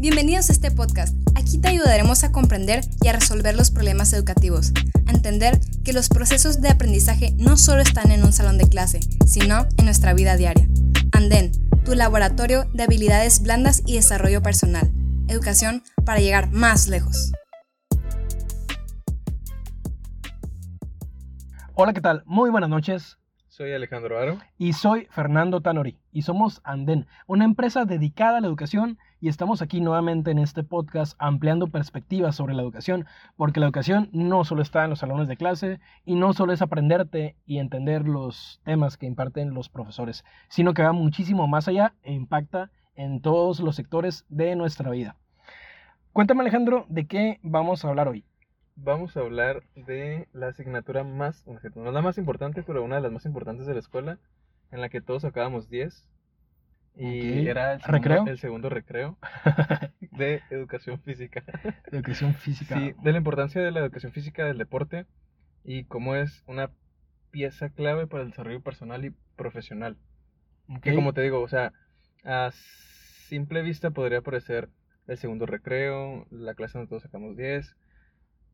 Bienvenidos a este podcast. Aquí te ayudaremos a comprender y a resolver los problemas educativos, a entender que los procesos de aprendizaje no solo están en un salón de clase, sino en nuestra vida diaria. Anden, tu laboratorio de habilidades blandas y desarrollo personal. Educación para llegar más lejos. Hola, ¿qué tal? Muy buenas noches. Soy Alejandro Aro. Y soy Fernando Tanori. Y somos Anden, una empresa dedicada a la educación. Y estamos aquí nuevamente en este podcast ampliando perspectivas sobre la educación. Porque la educación no solo está en los salones de clase y no solo es aprenderte y entender los temas que imparten los profesores, sino que va muchísimo más allá e impacta en todos los sectores de nuestra vida. Cuéntame Alejandro, ¿de qué vamos a hablar hoy? vamos a hablar de la asignatura más, no la más importante, pero una de las más importantes de la escuela, en la que todos sacábamos 10. Y era el segundo, ¿Recreo? el segundo recreo de educación física. Educación física. Sí, de la importancia de la educación física del deporte y cómo es una pieza clave para el desarrollo personal y profesional. Que como te digo, o sea, a simple vista podría parecer el segundo recreo, la clase donde todos sacamos 10,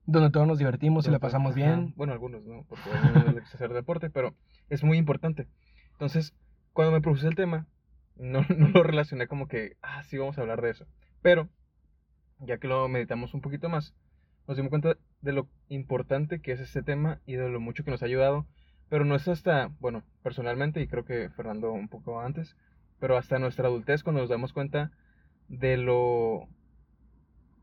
donde todos nos divertimos y la pasamos bien. Bueno, algunos, ¿no? Porque algunos les hacer deporte, pero es muy importante. Entonces, cuando me propuse el tema, no, no, lo relacioné como que, ah, sí, vamos a hablar de eso. Pero, ya que lo meditamos un poquito más, nos dimos cuenta de lo importante que es este tema y de lo mucho que nos ha ayudado. Pero no es hasta, bueno, personalmente, y creo que Fernando un poco antes, pero hasta nuestra adultez cuando nos damos cuenta de lo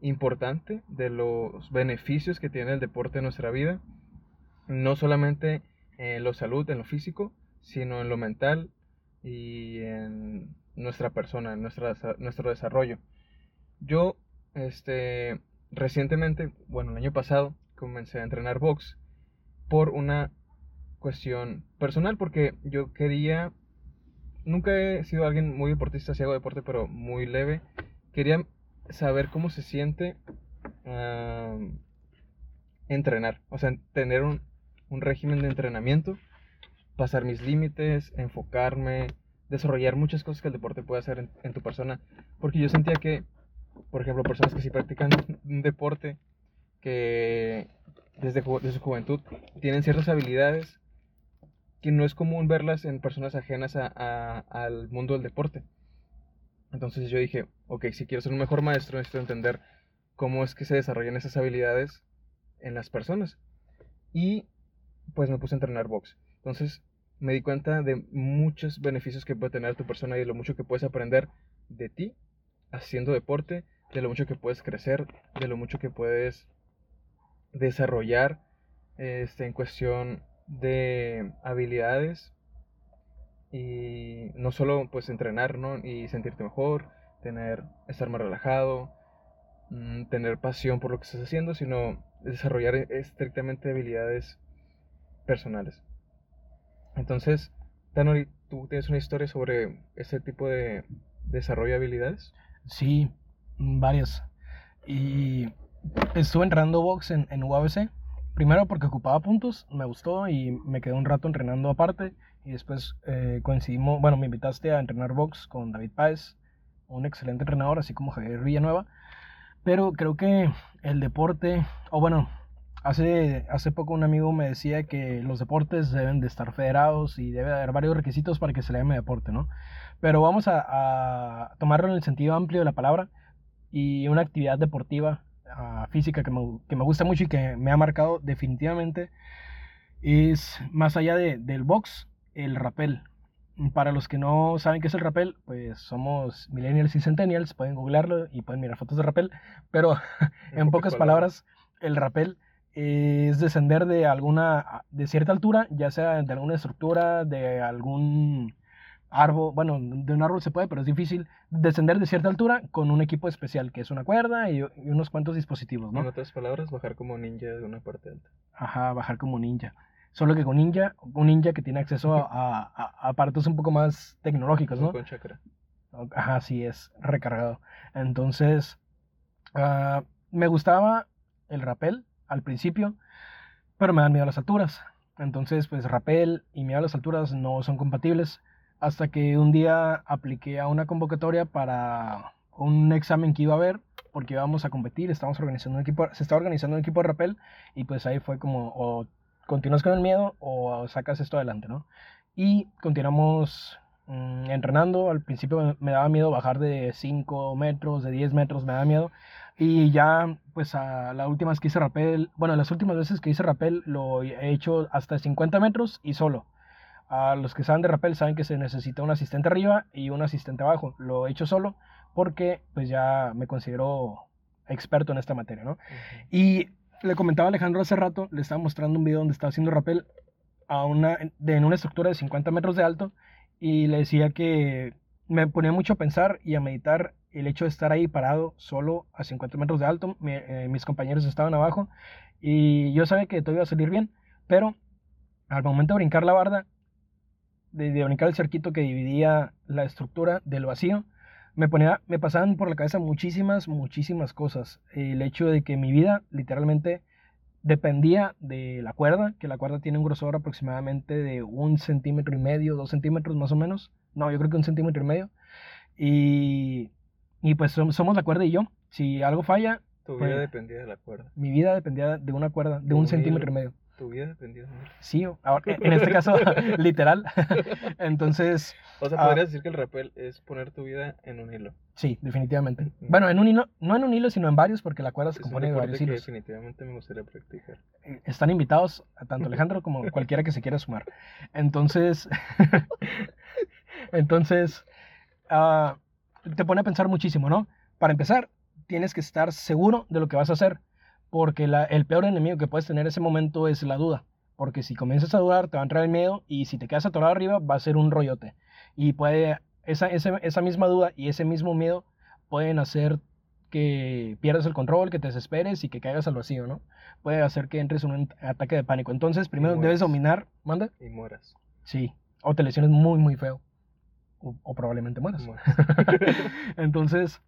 importante de los beneficios que tiene el deporte en nuestra vida, no solamente en lo salud, en lo físico, sino en lo mental y en nuestra persona, en nuestra, nuestro desarrollo. Yo, este, recientemente, bueno, el año pasado, comencé a entrenar box por una cuestión personal, porque yo quería, nunca he sido alguien muy deportista, si hago deporte, pero muy leve, quería saber cómo se siente entrenar, o sea, tener un, régimen de entrenamiento, pasar mis límites, enfocarme, desarrollar muchas cosas que el deporte puede hacer en, tu persona, porque yo sentía que, por ejemplo, personas que sí practican un deporte, que desde, su juventud tienen ciertas habilidades que no es común verlas en personas ajenas al mundo del deporte. Entonces yo dije, ok, si quiero ser un mejor maestro, necesito entender cómo es que se desarrollan esas habilidades en las personas. Y pues me puse a entrenar box. Entonces me di cuenta de muchos beneficios que puede tener tu persona y de lo mucho que puedes aprender de ti haciendo deporte, de lo mucho que puedes crecer, de lo mucho que puedes desarrollar este, en cuestión de habilidades y no solo pues entrenar, ¿no? Y sentirte mejor, tener, estar más relajado, mm, tener pasión por lo que estás haciendo, sino desarrollar estrictamente habilidades personales. Entonces, Tanori, ¿tú tienes una historia sobre ese tipo de desarrollo de habilidades? Sí, varias. Y estuve entrenando box en, en UABC. Primero porque ocupaba puntos, me gustó y me quedé un rato entrenando aparte y después eh, coincidimos, bueno, me invitaste a entrenar box con David Páez, un excelente entrenador, así como Javier Villanueva. Pero creo que el deporte, o bueno, hace, hace poco un amigo me decía que los deportes deben de estar federados y debe haber varios requisitos para que se le llame deporte, ¿no? Pero vamos a, a tomarlo en el sentido amplio de la palabra y una actividad deportiva uh, física que me, que me, gusta mucho y que me ha marcado definitivamente es más allá de, del box, el rappel. Para los que no saben qué es el rappel, pues somos millennials y centennials, pueden googlearlo y pueden mirar fotos de rappel, pero en, pocas palabras, el rappel es descender de alguna de cierta altura, ya sea de alguna estructura, de algún árbol, bueno, de un árbol se puede, pero es difícil descender de cierta altura con un equipo especial, que es una cuerda y, unos cuantos dispositivos, ¿no? En otras palabras, bajar como ninja de una parte alta. Ajá, bajar como ninja. Solo que con ninja, un ninja que tiene acceso a, aparatos un poco más tecnológicos, ¿no? Con chakra. Ajá, sí, es recargado. Entonces, ah, me gustaba el rappel al principio, pero me dan miedo a las alturas. Entonces, pues rappel y miedo a las alturas no son compatibles. Hasta que un día apliqué a una convocatoria para, un examen que iba a haber porque íbamos a competir, estábamos organizando un equipo, se estaba organizando un equipo de rappel y pues ahí fue como o continúas con el miedo o sacas esto adelante, ¿no? Y continuamos mm, entrenando, al principio me, daba miedo bajar de 5 metros, de 10 metros, me daba miedo y ya pues a la última vez que hice rappel, bueno, las últimas veces que hice rappel lo he hecho hasta 50 metros y solo. A los que saben de rappel saben que se necesita un asistente arriba y un asistente abajo. Lo he hecho solo porque pues ya me considero experto en esta materia, ¿no? Y le comentaba a Alejandro hace rato, le estaba mostrando un video donde estaba haciendo rappel a una, de, en una estructura de 50 metros de alto y le decía que me ponía mucho a pensar y a meditar el hecho de estar ahí parado solo a 50 metros de alto, eh, mis compañeros estaban abajo y yo sabía que todo iba a salir bien, pero al momento de brincar la barda, de, de brincar el cerquito que dividía la estructura del vacío, me ponía, me pasaban por la cabeza muchísimas, muchísimas cosas. El hecho de que mi vida literalmente dependía de la cuerda, que la cuerda tiene un grosor aproximadamente de un centímetro y medio, dos centímetros más o menos. No, yo creo que un centímetro y medio. Y, y pues somos la cuerda y yo. Si algo falla... Tu vida pues, dependía de la cuerda. Mi vida dependía de una cuerda, de un centímetro y medio. Tu vida dependía de Sí, en este caso, literal. Entonces. O sea, podrías decir que el rappel es poner tu vida en un hilo. Sí, definitivamente. Bueno, en un hilo, no en un hilo, sino en varios, porque la cuerda se compone de varios hilos. definitivamente me gustaría practicar. Eh, están invitados a tanto Alejandro como cualquiera que se quiera sumar. Entonces. entonces. Ah, te pone a pensar muchísimo, ¿no? Para empezar, tienes que estar seguro de lo que vas a hacer porque el peor enemigo que puedes tener en ese momento es la duda. Porque si comienzas a dudar, te va a entrar el miedo y si te quedas atorado arriba, va a ser un rollote. Y puede, esa, esa, misma duda y ese mismo miedo pueden hacer que pierdas el control, que te desesperes y que caigas al vacío, ¿no? Puede hacer que entres en un ataque de pánico. Entonces, primero debes dominar, manda. Y mueras. Sí, o te lesiones muy, muy feo. O, probablemente mueras. Entonces,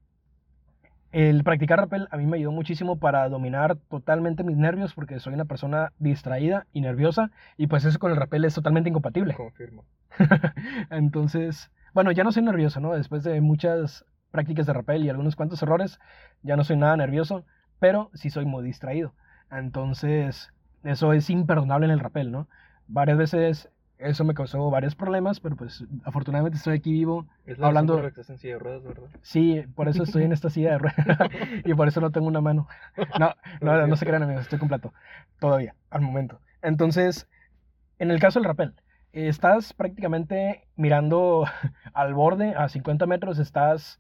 el practicar rappel a mí me ayudó muchísimo para dominar totalmente mis nervios porque soy una persona distraída y nerviosa y pues eso con el rappel es totalmente incompatible. Confirmo. Entonces, bueno, ya no soy nervioso, ¿no? Después de muchas prácticas de rappel y algunos cuantos errores, ya no soy nada nervioso, pero sí soy muy distraído. Entonces, eso es imperdonable en el rappel, ¿no? Varias veces eso me causó varios problemas, pero pues afortunadamente estoy aquí vivo es la hablando. Que estás en silla de ruedas, ¿verdad? Sí, por eso estoy en esta silla de ruedas y por eso no tengo una mano. No, no, no se crean amigos, estoy completo todavía, al momento. Entonces, en el caso del rappel, estás prácticamente mirando al borde a 50 metros, estás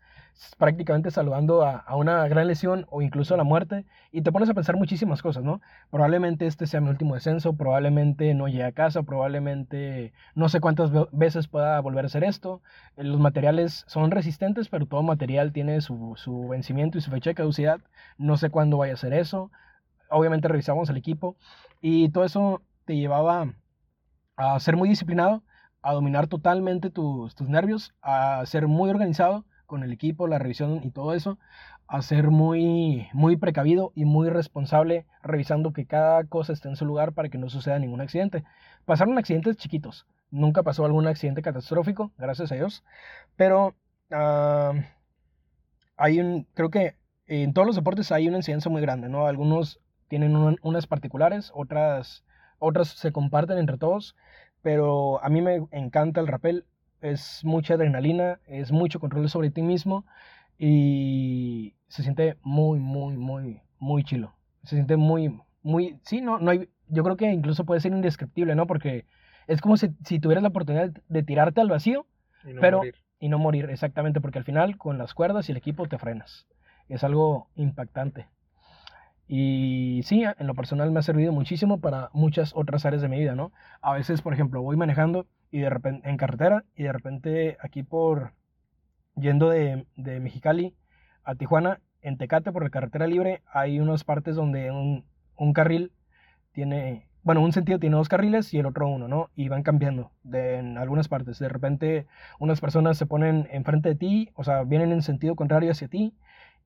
prácticamente saludando a, una gran lesión o incluso a la muerte y te pones a pensar muchísimas cosas, ¿no? Probablemente este sea mi último descenso, probablemente no llegue a casa, probablemente no sé cuántas veces pueda volver a hacer esto. Los materiales son resistentes, pero todo material tiene su, su vencimiento y su fecha de caducidad. No sé cuándo vaya a hacer eso. Obviamente revisamos el equipo y todo eso te llevaba a ser muy disciplinado, a dominar totalmente tus, tus nervios, a ser muy organizado con el equipo, la revisión y todo eso, a ser muy, muy precavido y muy responsable, revisando que cada cosa esté en su lugar para que no suceda ningún accidente. Pasaron accidentes chiquitos, nunca pasó algún accidente catastrófico, gracias a Dios, pero ah, hay un, creo que en todos los deportes hay una incidencia muy grande, ¿no? Algunos tienen unas particulares, otras, otras se comparten entre todos, pero a mí me encanta el rappel es mucha adrenalina, es mucho control sobre ti mismo y se siente muy, muy, muy, muy chilo. Se siente muy, muy, sí, no, no hay, yo creo que incluso puede ser indescriptible, ¿no? Porque es como si, si tuvieras la oportunidad de tirarte al vacío, y no pero, morir. y no morir, exactamente, porque al final con las cuerdas y el equipo te frenas. Es algo impactante. Y sí, en lo personal me ha servido muchísimo para muchas otras áreas de mi vida, ¿no? A veces, por ejemplo, voy manejando y de repente en carretera y de repente aquí por yendo de, de Mexicali a Tijuana, en Tecate por la carretera libre hay unas partes donde un, un carril tiene, bueno, un sentido tiene dos carriles y el otro uno, ¿no? Y van cambiando de, en algunas partes. De repente unas personas se ponen enfrente de ti, o sea, vienen en sentido contrario hacia ti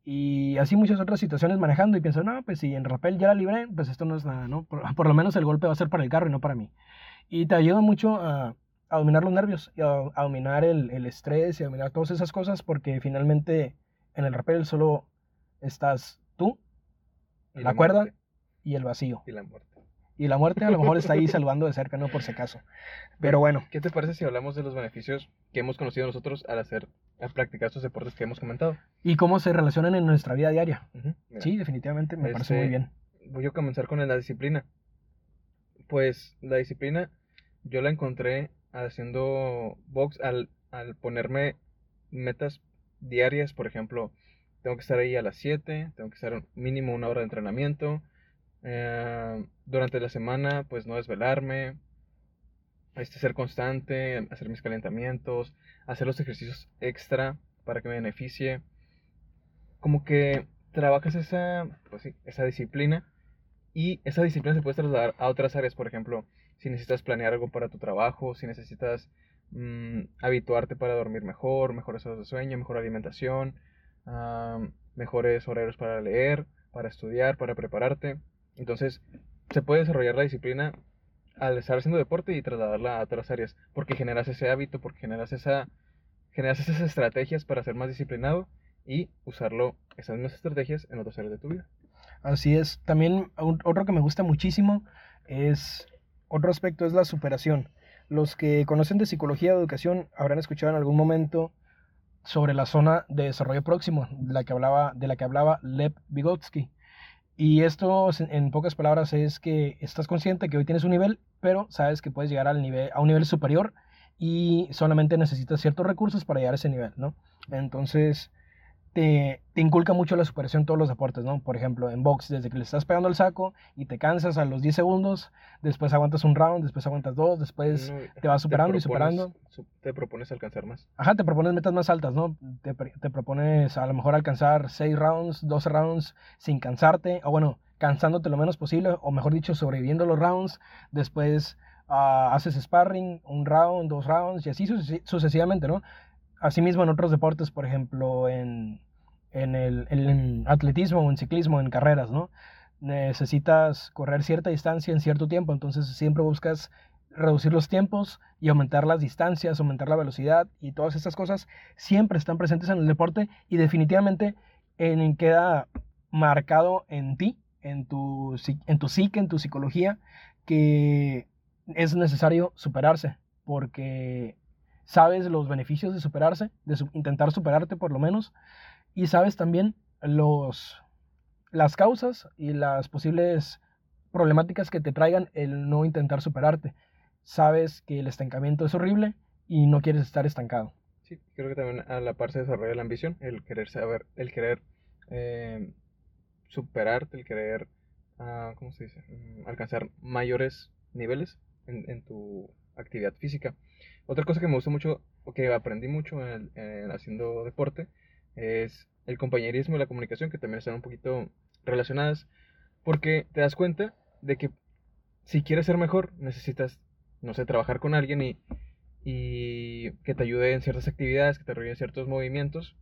y así muchas otras situaciones manejando y pienso, no, pues si en rappel ya la libré, pues esto no es nada, ¿no? Por, lo menos el golpe va a ser para el carro y no para mí. Y te ayuda mucho a, a dominar los nervios, y a, dominar el, el, estrés y a dominar todas esas cosas porque finalmente en el rappel solo estás tú, Y la, cuerda muerte. y el vacío. Y la muerte. Y la muerte a lo mejor está ahí saludando de cerca, no por si acaso. Pero bueno, ¿Qué te parece si hablamos de los beneficios que hemos conocido nosotros al hacer, al practicar estos deportes que hemos comentado? ¿y cómo se relacionan en nuestra vida diaria? Ujú, mira. Sí, definitivamente me parece Este, muy bien. voy a comenzar con la disciplina. Pues la disciplina yo la encontré haciendo box al, al ponerme metas diarias, por ejemplo, tengo que estar ahí a las 7, tengo que estar mínimo una hora de entrenamiento. eh, durante la semana, pues no desvelarme, este, ser constante, hacer mis calentamientos, hacer los ejercicios extra para que me beneficie. Como que trabajas esa, pues sí, esa disciplina y esa disciplina se puede trasladar a otras áreas, por ejemplo, si necesitas planear algo para tu trabajo, si necesitas mm, habituarte para dormir mejor, mejores horas de sueño, mejor alimentación, mejores horarios para leer, para estudiar, para prepararte. Entonces, se puede desarrollar la disciplina al estar haciendo deporte y trasladarla a otras áreas, porque generas ese hábito, porque generas esa generas esas estrategias para ser más disciplinado y usarlo esas mismas estrategias en otras áreas de tu vida. Así es. También otro que me gusta muchísimo es, otro aspecto es la superación. Los que conocen de psicología o educación habrán escuchado en algún momento sobre la zona de desarrollo próximo, de la que hablaba, de la que hablaba Lev Vygotsky. Y esto, en pocas palabras, es que estás consciente que hoy tienes un nivel, pero sabes que puedes llegar al nivel, a un nivel superior y solamente necesitas ciertos recursos para llegar a ese nivel, ¿no? Entonces, te, te inculca mucho la superación en todos los deportes, ¿no? Por ejemplo, en box, desde que le estás pegando el saco y te cansas a los 10 segundos, después aguantas un round, después aguantas dos, después No, te vas superando y propones- superando. su- Te propones alcanzar más. Ajá, te propones metas más altas, ¿no? Te, te propones a lo mejor alcanzar 6 rounds, 12 rounds sin cansarte, o bueno, cansándote lo menos posible, o mejor dicho, sobreviviendo los rounds. Después ah, haces sparring, un round, dos rounds, y así sucesi- sucesivamente, ¿no? Asimismo, en otros deportes, por ejemplo, en, en el atletismo o en ciclismo, en carreras, ¿no? Necesitas correr cierta distancia en cierto tiempo, entonces siempre buscas reducir los tiempos y aumentar las distancias, aumentar la velocidad y todas estas cosas siempre están presentes en el deporte y definitivamente en, queda marcado en ti, en tu, en tu psique, en tu psicología, que es necesario superarse porque sabes los beneficios de superarse, de intentar superarte por lo menos, y sabes también los, las causas y las posibles problemáticas que te traigan el no intentar superarte. Sabes que el estancamiento es horrible y no quieres estar estancado. Sí, creo que también a la par se desarrolla la ambición, el querer saber, el querer eh, superarte, el querer, ah, ¿cómo se dice? Mm, alcanzar mayores niveles en, en tu actividad física. Otra cosa que me gustó mucho, o que aprendí mucho en, en haciendo deporte, es el compañerismo y la comunicación, que también están un poquito relacionadas, porque te das cuenta de que si quieres ser mejor, necesitas, no sé, trabajar con alguien y, y que te ayude en ciertas actividades, que te ayude en ciertos movimientos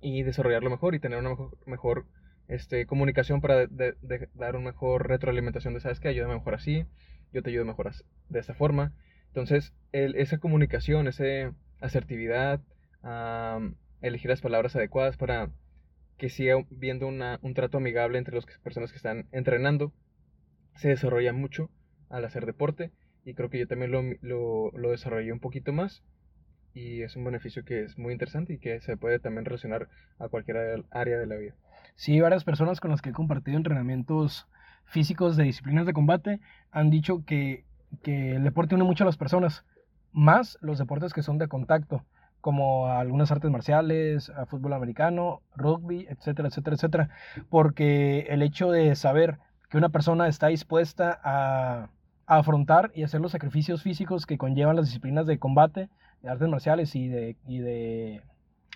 y desarrollarlo mejor y tener una mejor, mejor este, comunicación para de- dar una mejor retroalimentación de, ¿sabes qué? Ayúdame mejor así, yo te ayudo mejor de esta forma. Entonces, el- esa comunicación, esa asertividad, am, elegir las palabras adecuadas para que siga viendo una- un trato amigable entre las personas que están entrenando, se desarrolla mucho al hacer deporte y creo que yo también lo, lo, lo desarrollé un poquito más y es un beneficio que es muy interesante y que se puede también relacionar a cualquier área de la vida. Sí, varias personas con las que he compartido entrenamientos físicos de disciplinas de combate han dicho que, que el deporte une mucho a las personas, más los deportes que son de contacto, como algunas artes marciales, fútbol americano, rugby, etcétera, etcétera, etcétera, porque el hecho de saber que una persona está dispuesta a, a afrontar y hacer los sacrificios físicos que conllevan las disciplinas de combate, de artes marciales y de, y de,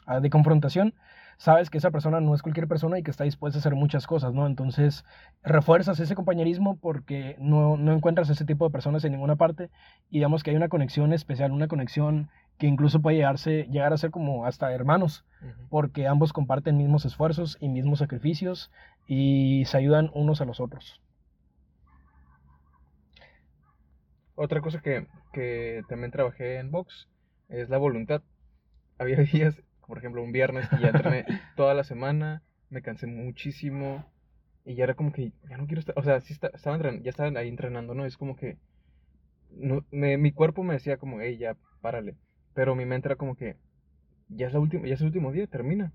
ah, de confrontación, sabes que esa persona no es cualquier persona y que está dispuesta a hacer muchas cosas, ¿no? Entonces, refuerzas ese compañerismo porque no, no encuentras ese tipo de personas en ninguna parte y digamos que hay una conexión especial, una conexión que incluso puede llegarse, llegar a ser como hasta hermanos, porque ambos comparten mismos esfuerzos y mismos sacrificios y se ayudan unos a los otros. Otra cosa que, que también trabajé en box es la voluntad. Había días por ejemplo, un viernes y ya entrené toda la semana, me cansé muchísimo y ya era como que ya no quiero estar, o sea, sí estaba entrenando, ya estaban ahí entrenando, ¿no? Es como que no, me, mi cuerpo me decía como, hey, ya, párale. Pero mi mente era como que ya es, la última, ya es el último día, termina.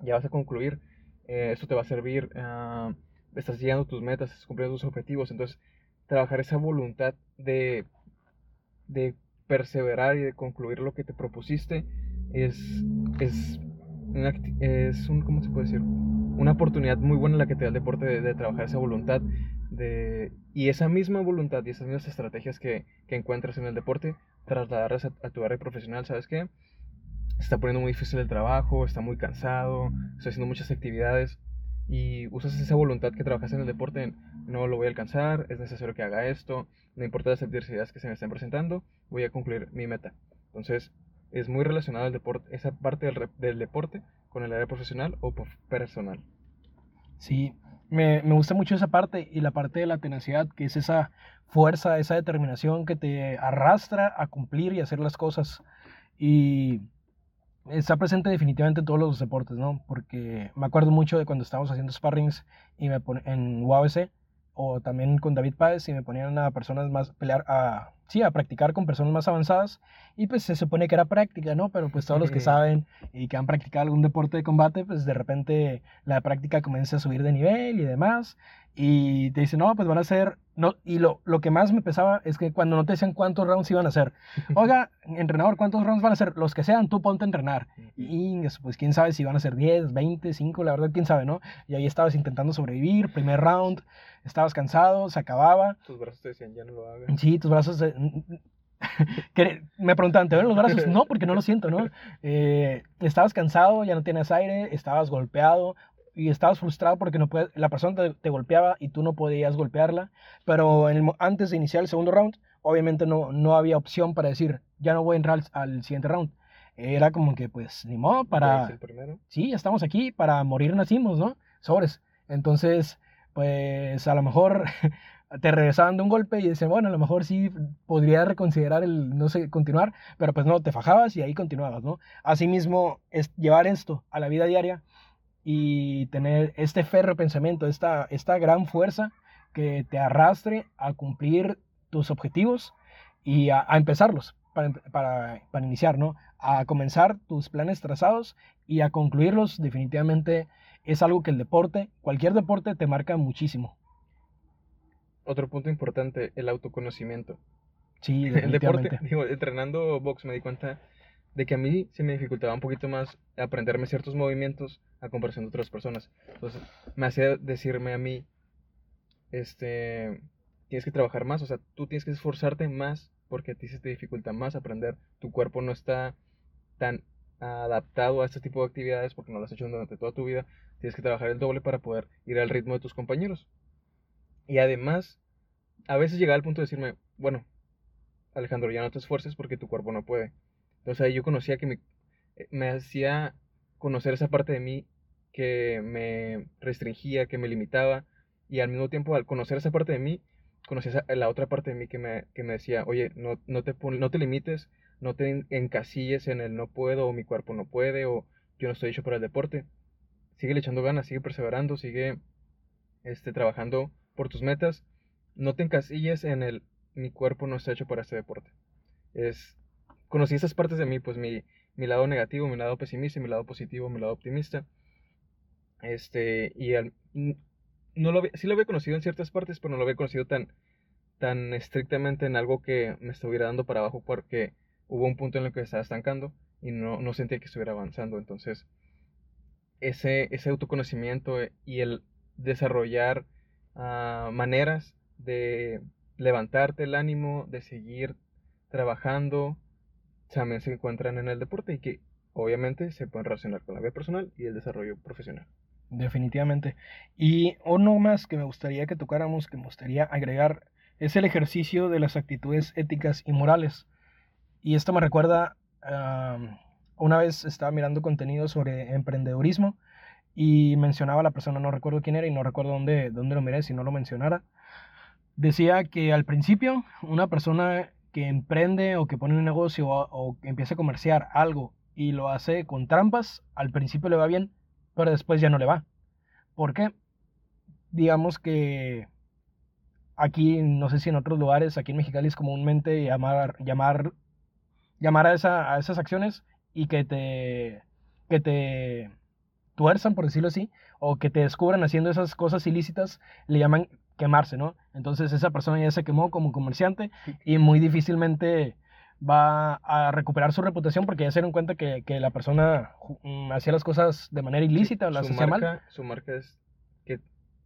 Ya vas a concluir. Eh, esto te va a servir. Uh, estás llegando tus metas, estás cumpliendo tus objetivos. Entonces, trabajar esa voluntad de, de perseverar y de concluir lo que te propusiste es, es, es un, ¿cómo se puede decir? Una oportunidad muy buena la que te da el deporte de, trabajar esa voluntad de, y esa misma voluntad y esas mismas estrategias que, que encuentras en el deporte, trasladarlas a, tu área profesional, ¿sabes qué? Está poniendo muy difícil el trabajo, está muy cansado, estoy haciendo muchas actividades y usas esa voluntad que trabajas en el deporte no lo voy a alcanzar, es necesario que haga esto, no importa las adversidades que se me estén presentando, voy a concluir mi meta. Entonces, es muy relacionado el deporte, esa parte del, del deporte con el área profesional o personal. Sí, me, me, gusta mucho esa parte y la parte de la tenacidad, que es esa fuerza, esa determinación que te arrastra a cumplir y hacer las cosas. Y está presente definitivamente en todos los deportes, ¿no? Porque me acuerdo mucho de cuando estábamos haciendo sparrings y me en UABC o también con David Páez y me ponían a personas más pelear a sí, a practicar con personas más avanzadas y pues se supone que era práctica, ¿no? Pero pues todos los que saben y que han practicado algún deporte de combate, pues de repente la práctica comienza a subir de nivel y demás y te dicen, no, pues van a ser, no, y lo, lo que más me pesaba es que cuando no te decían cuántos rounds iban a hacer, oiga, entrenador, ¿cuántos rounds van a ser? Los que sean, tú ponte a entrenar. Y pues quién sabe si van a ser 10, 20, 5, la verdad, quién sabe, ¿no? Y ahí estabas intentando sobrevivir, primer round, estabas cansado, se acababa. Tus brazos te decían, ya no lo hagas. Sí, tus brazos... me preguntaban, ¿te ven los brazos? No, porque no lo siento, ¿no? Eh, estabas cansado, ya no tienes aire, estabas golpeado y estabas frustrado porque no la persona te, golpeaba y tú no podías golpearla. Pero en antes de iniciar el segundo round, obviamente no, no había opción para decir, ya no voy a entrar al, siguiente round. Era como que, pues, ni modo, para... El primero? Sí, estamos aquí, para morir nacimos, ¿no? Sobres. Entonces, pues a lo mejor te regresaban de un golpe y decían, bueno, a lo mejor sí podría reconsiderar el, no sé, continuar, pero pues no, te fajabas y ahí continuabas, ¿no? Asimismo, es llevar esto a la vida diaria y tener este ferro pensamiento, esta, esta gran fuerza que te arrastre a cumplir tus objetivos y a, empezarlos para, para, para iniciar, ¿no? A comenzar tus planes trazados y a concluirlos definitivamente es algo que el deporte, cualquier deporte te marca muchísimo. Otro punto importante, el autoconocimiento. Sí, el deporte, digo, entrenando box me di cuenta de que a mí se me dificultaba un poquito más aprenderme ciertos movimientos a comparación de otras personas. Entonces, me hacía decirme a mí, este, tienes que trabajar más, o sea, tú tienes que esforzarte más porque a ti se te dificulta más aprender. Tu cuerpo no está tan adaptado a este tipo de actividades porque no lo has hecho durante toda tu vida, tienes que trabajar el doble para poder ir al ritmo de tus compañeros. Y además, a veces llegaba al punto de decirme, bueno, Alejandro, ya no te esfuerces porque tu cuerpo no puede. Entonces ahí yo conocía que me, eh, me hacía conocer esa parte de mí que me restringía, que me limitaba, y al mismo tiempo al conocer esa parte de mí, conocía la otra parte de mí que me, que me decía, oye, no, no, te, no te limites, no te encasilles en el no puedo o mi cuerpo no puede o yo no estoy hecho para el deporte. Sigue le echando ganas, sigue perseverando, sigue este, trabajando por tus metas. No te encasilles en el mi cuerpo no está hecho para este deporte. Es, conocí esas partes de mí, pues mi, mi lado negativo, mi lado pesimista, mi lado positivo, mi lado optimista. Este, y no lo, sí lo había conocido en ciertas partes, pero no lo había conocido tan, tan estrictamente en algo que me estuviera dando para abajo porque hubo un punto en el que estaba estancando y no, no sentía que estuviera avanzando. Entonces, ese, ese autoconocimiento y el desarrollar ah, maneras de levantarte el ánimo, de seguir trabajando, también se encuentran en el deporte y que obviamente se pueden relacionar con la vida personal y el desarrollo profesional. Definitivamente. Y uno más que me gustaría que tocáramos, que me gustaría agregar, es el ejercicio de las actitudes éticas y morales. Y esto me recuerda, una vez estaba mirando contenido sobre emprendedurismo y mencionaba a la persona, no recuerdo quién era y no recuerdo dónde, dónde lo miré si no lo mencionara. Decía que al principio una persona que emprende o que pone un negocio o, que empieza a comerciar algo y lo hace con trampas, al principio le va bien, pero después ya no le va. ¿Por qué? Digamos que aquí, no sé si en otros lugares, aquí en Mexicali es comúnmente llamar, llamar, llamar a, esa, a esas acciones y que te, que te tuerzan, por decirlo así, o que te descubran haciendo esas cosas ilícitas, le llaman quemarse, ¿no? Entonces esa persona ya se quemó como comerciante y muy difícilmente va a recuperar su reputación porque ya se dieron cuenta que, que la persona mm, hacía las cosas de manera ilícita o las hacía mal. Su marca es que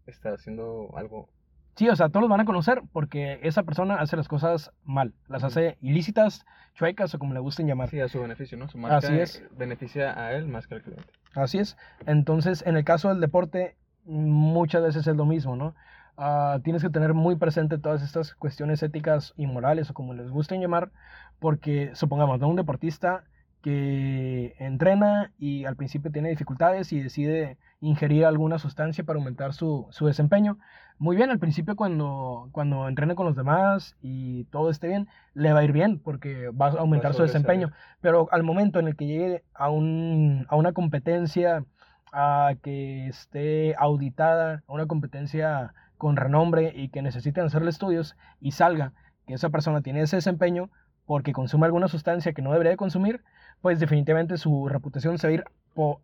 está haciendo algo Sí, o sea, todos los van a conocer porque esa persona hace las cosas mal, las hace ilícitas, chuecas o como le gusten llamar. Sí, a su beneficio, ¿no? Su marca Así es. beneficia a él más que al cliente. Así es. Entonces, en el caso del deporte, muchas veces es lo mismo, ¿no? Ah, tienes que tener muy presente todas estas cuestiones éticas y morales o como les gusten llamar, porque supongamos, ¿no? Un deportista que entrena y al principio tiene dificultades y decide ingerir alguna sustancia para aumentar su, su, desempeño. Muy bien, al principio cuando, cuando entrene con los demás y todo esté bien, le va a ir bien porque va a aumentar su desempeño. Pero al momento en el que llegue a, un, a una competencia a que esté auditada, a una competencia con renombre y que necesiten hacerle estudios y salga que esa persona tiene ese desempeño porque consume alguna sustancia que no debería consumir, pues definitivamente su reputación se va a ir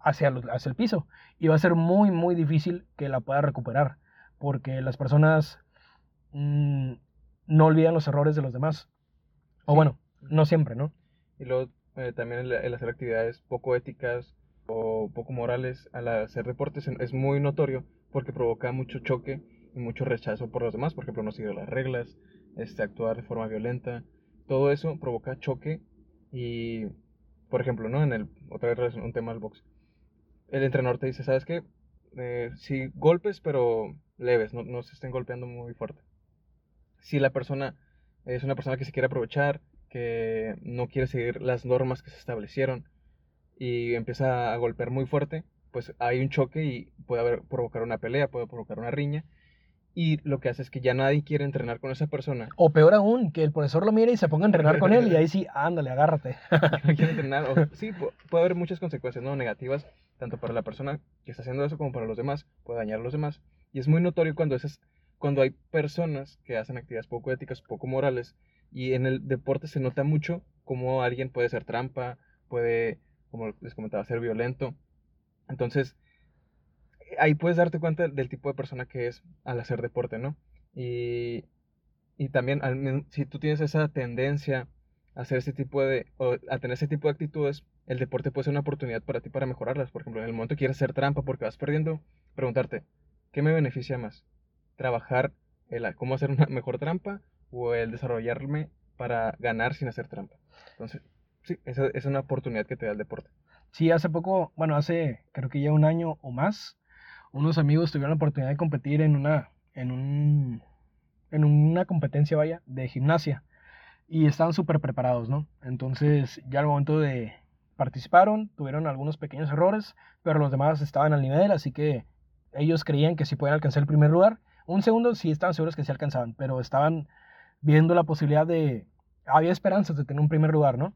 hacia, hacia el piso y va a ser muy, muy difícil que la pueda recuperar, porque las personas mm, no olvidan los errores de los demás. O bueno, no siempre, ¿no? Y luego eh, también el, hacer actividades poco éticas o poco morales al hacer deportes es muy notorio porque provoca mucho choque y mucho rechazo por los demás, por ejemplo, no seguir las reglas, este, actuar de forma violenta, todo eso provoca choque y por ejemplo, ¿no? En el, otra vez un tema del box. El entrenador te dice, ¿sabes qué? Eh, si golpes, pero leves, no, no se estén golpeando muy fuerte. Si la persona es una persona que se quiere aprovechar, que no quiere seguir las normas que se establecieron y empieza a golpear muy fuerte, pues hay un choque y puede haber, provocar una pelea, puede provocar una riña y lo que hace es que ya nadie quiere entrenar con esa persona. O peor aún, que el profesor lo mire y se ponga a entrenar con él y ahí sí, ándale, agárrate. no quiere entrenar. sí, puede haber muchas consecuencias ¿no? negativas, tanto para la persona que está haciendo eso como para los demás, puede dañar a los demás. Y es muy notorio cuando, esas, cuando hay personas que hacen actividades poco éticas, poco morales, y en el deporte se nota mucho cómo alguien puede ser trampa, puede, como les comentaba, ser violento. Entonces, ahí puedes darte cuenta del tipo de persona que es al hacer deporte, ¿no? Y, y también si tú tienes esa tendencia a hacer ese tipo de, o a tener ese tipo de actitudes, el deporte puede ser una oportunidad para ti para mejorarlas. Por ejemplo, en el momento que quieres hacer trampa porque vas perdiendo, preguntarte, ¿qué me beneficia más? ¿Trabajar el, cómo hacer una mejor trampa o el desarrollarme para ganar sin hacer trampa? Entonces, sí, esa es una oportunidad que te da el deporte. Sí, hace poco, bueno, hace creo que ya un año o más, unos amigos tuvieron la oportunidad de competir en una, en un, en una competencia, vaya, de gimnasia. Y estaban súper preparados, ¿no? Entonces, ya al momento de participaron, tuvieron algunos pequeños errores, pero los demás estaban al nivel, así que ellos creían que sí podían alcanzar el primer lugar. Un segundo sí estaban seguros que sí alcanzaban, pero estaban viendo la posibilidad de... Había esperanzas de tener un primer lugar, ¿no?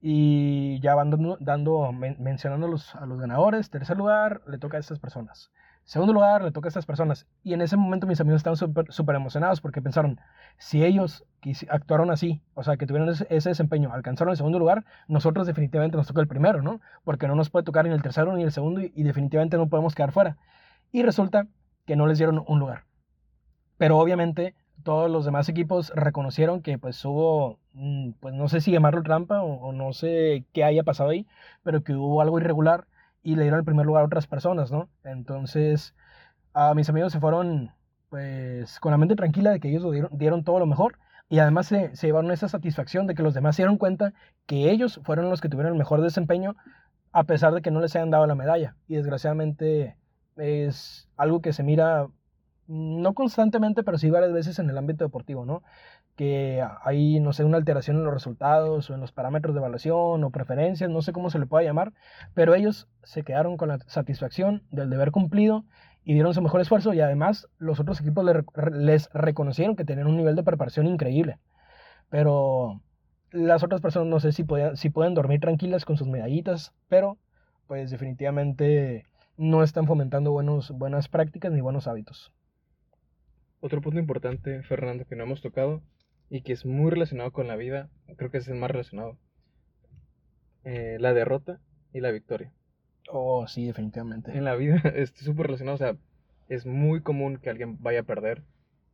Y ya van dando, dando mencionando a los ganadores. Tercer lugar, le toca a estas personas. Segundo lugar, le toca a estas personas. Y en ese momento mis amigos estaban súper emocionados porque pensaron, si ellos actuaron así, o sea, que tuvieron ese, desempeño, alcanzaron el segundo lugar, nosotros definitivamente nos toca el primero, ¿no? Porque no nos puede tocar ni el tercero ni el segundo y, definitivamente no podemos quedar fuera. Y resulta que no les dieron un lugar. Pero obviamente todos los demás equipos reconocieron que pues hubo, mm, pues no sé si llamarlo trampa o, o no sé qué haya pasado ahí, pero que hubo algo irregular y le dieron el primer lugar a otras personas, ¿no? Entonces, a mis amigos se fueron, pues, con la mente tranquila de que ellos dieron, dieron todo lo mejor y además se, se, llevaron esa satisfacción de que los demás se dieron cuenta que ellos fueron los que tuvieron el mejor desempeño a pesar de que no les hayan dado la medalla. Y desgraciadamente es algo que se mira no constantemente, pero sí varias veces en el ámbito deportivo, ¿no? Que hay, no sé, una alteración en los resultados o en los parámetros de evaluación o preferencias, no sé cómo se le pueda llamar, pero ellos se quedaron con la satisfacción del deber cumplido y dieron su mejor esfuerzo y además los otros equipos les reconocieron que tenían un nivel de preparación increíble. Pero las otras personas no sé si, pueden, si pueden dormir tranquilas con sus medallitas, pero pues definitivamente no están fomentando buenos, buenas prácticas ni buenos hábitos. Otro punto importante, Fernando, que no hemos tocado y que es muy relacionado con la vida, creo que es el más relacionado, eh, la derrota y la victoria. Oh, sí, definitivamente. En la vida es súper relacionado, o sea, es muy común que alguien vaya a perder,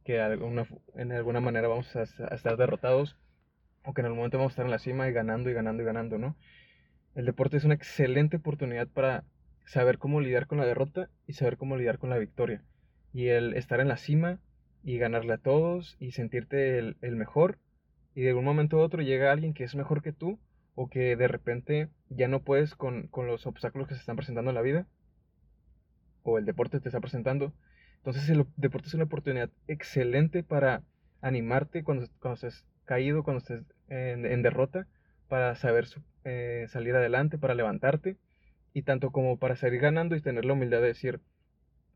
que alguna, en alguna manera vamos a, estar derrotados, o que en algún momento vamos a estar en la cima y ganando y ganando y ganando, ¿no? El deporte es una excelente oportunidad para saber cómo lidiar con la derrota y saber cómo lidiar con la victoria. Y el estar en la cima y ganarle a todos y sentirte el, el mejor, y de un momento a otro llega alguien que es mejor que tú o que de repente ya no puedes con, los obstáculos que se están presentando en la vida, o el deporte te está presentando. Entonces el deporte es una oportunidad excelente para animarte cuando, cuando estés caído, cuando estés en, derrota, para saber eh, salir adelante, para levantarte, y tanto como para seguir ganando y tener la humildad de decir,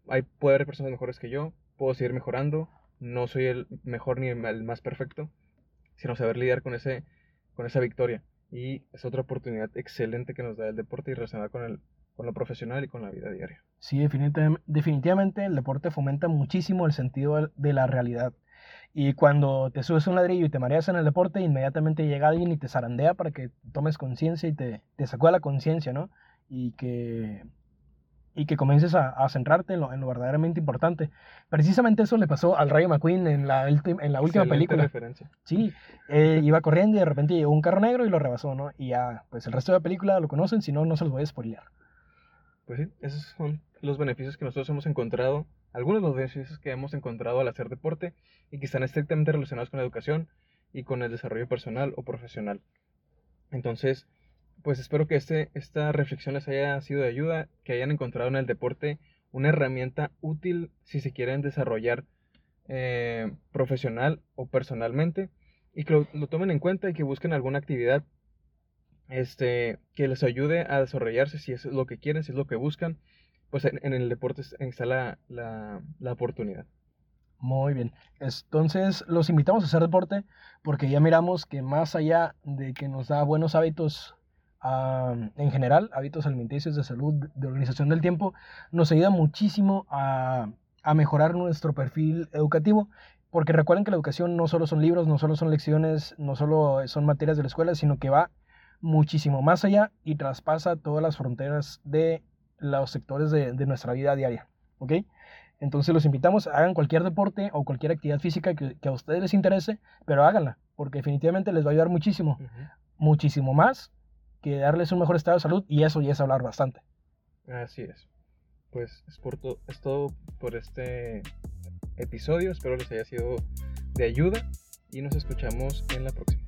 hay, puede haber personas mejores que yo, puedo seguir mejorando, no soy el mejor ni el más perfecto, sino saber lidiar con, ese, con esa victoria y es otra oportunidad excelente que nos da el deporte y relacionada con, el, con lo profesional y con la vida diaria. Sí, definitivamente, el deporte fomenta muchísimo el sentido de la realidad. Y cuando te subes un ladrillo y te mareas en el deporte, inmediatamente llega alguien y te zarandea para que tomes conciencia y te, te sacó la conciencia, ¿no? Y que y que comiences a, centrarte en lo, en lo, verdaderamente importante. Precisamente eso le pasó al Rayo McQueen en la, en la última película. Referencia. Sí, eh, iba corriendo y de repente llegó un carro negro y lo rebasó, ¿no? Y ya, pues el resto de la película lo conocen, si no, no se los voy a spoilear. Pues sí, esos son los beneficios que nosotros hemos encontrado, algunos de los beneficios que hemos encontrado al hacer deporte y que están estrictamente relacionados con la educación y con el desarrollo personal o profesional. Entonces, pues espero que este, esta reflexión les haya sido de ayuda, que hayan encontrado en el deporte una herramienta útil si se quieren desarrollar eh, profesional o personalmente y que lo, tomen en cuenta y que busquen alguna actividad este, que les ayude a desarrollarse si es lo que quieren, si es lo que buscan, pues en, el deporte está la, la, la oportunidad. Muy bien. Entonces los invitamos a hacer deporte porque ya miramos que más allá de que nos da buenos hábitos en general, hábitos alimenticios de salud, de organización del tiempo, nos ayuda muchísimo a, a mejorar nuestro perfil educativo porque recuerden que la educación no solo son libros, no solo son lecciones, no solo son materias de la escuela, sino que va muchísimo más allá y traspasa todas las fronteras de los sectores de, de nuestra vida diaria. ¿Ok? Entonces los invitamos, hagan cualquier deporte o cualquier actividad física que, que, a ustedes les interese, pero háganla, porque definitivamente les va a ayudar muchísimo, muchísimo más que darles un mejor estado de salud y eso ya es hablar bastante. Así es. Pues es, por es todo por este episodio. Espero les haya sido de ayuda y nos escuchamos en la próxima.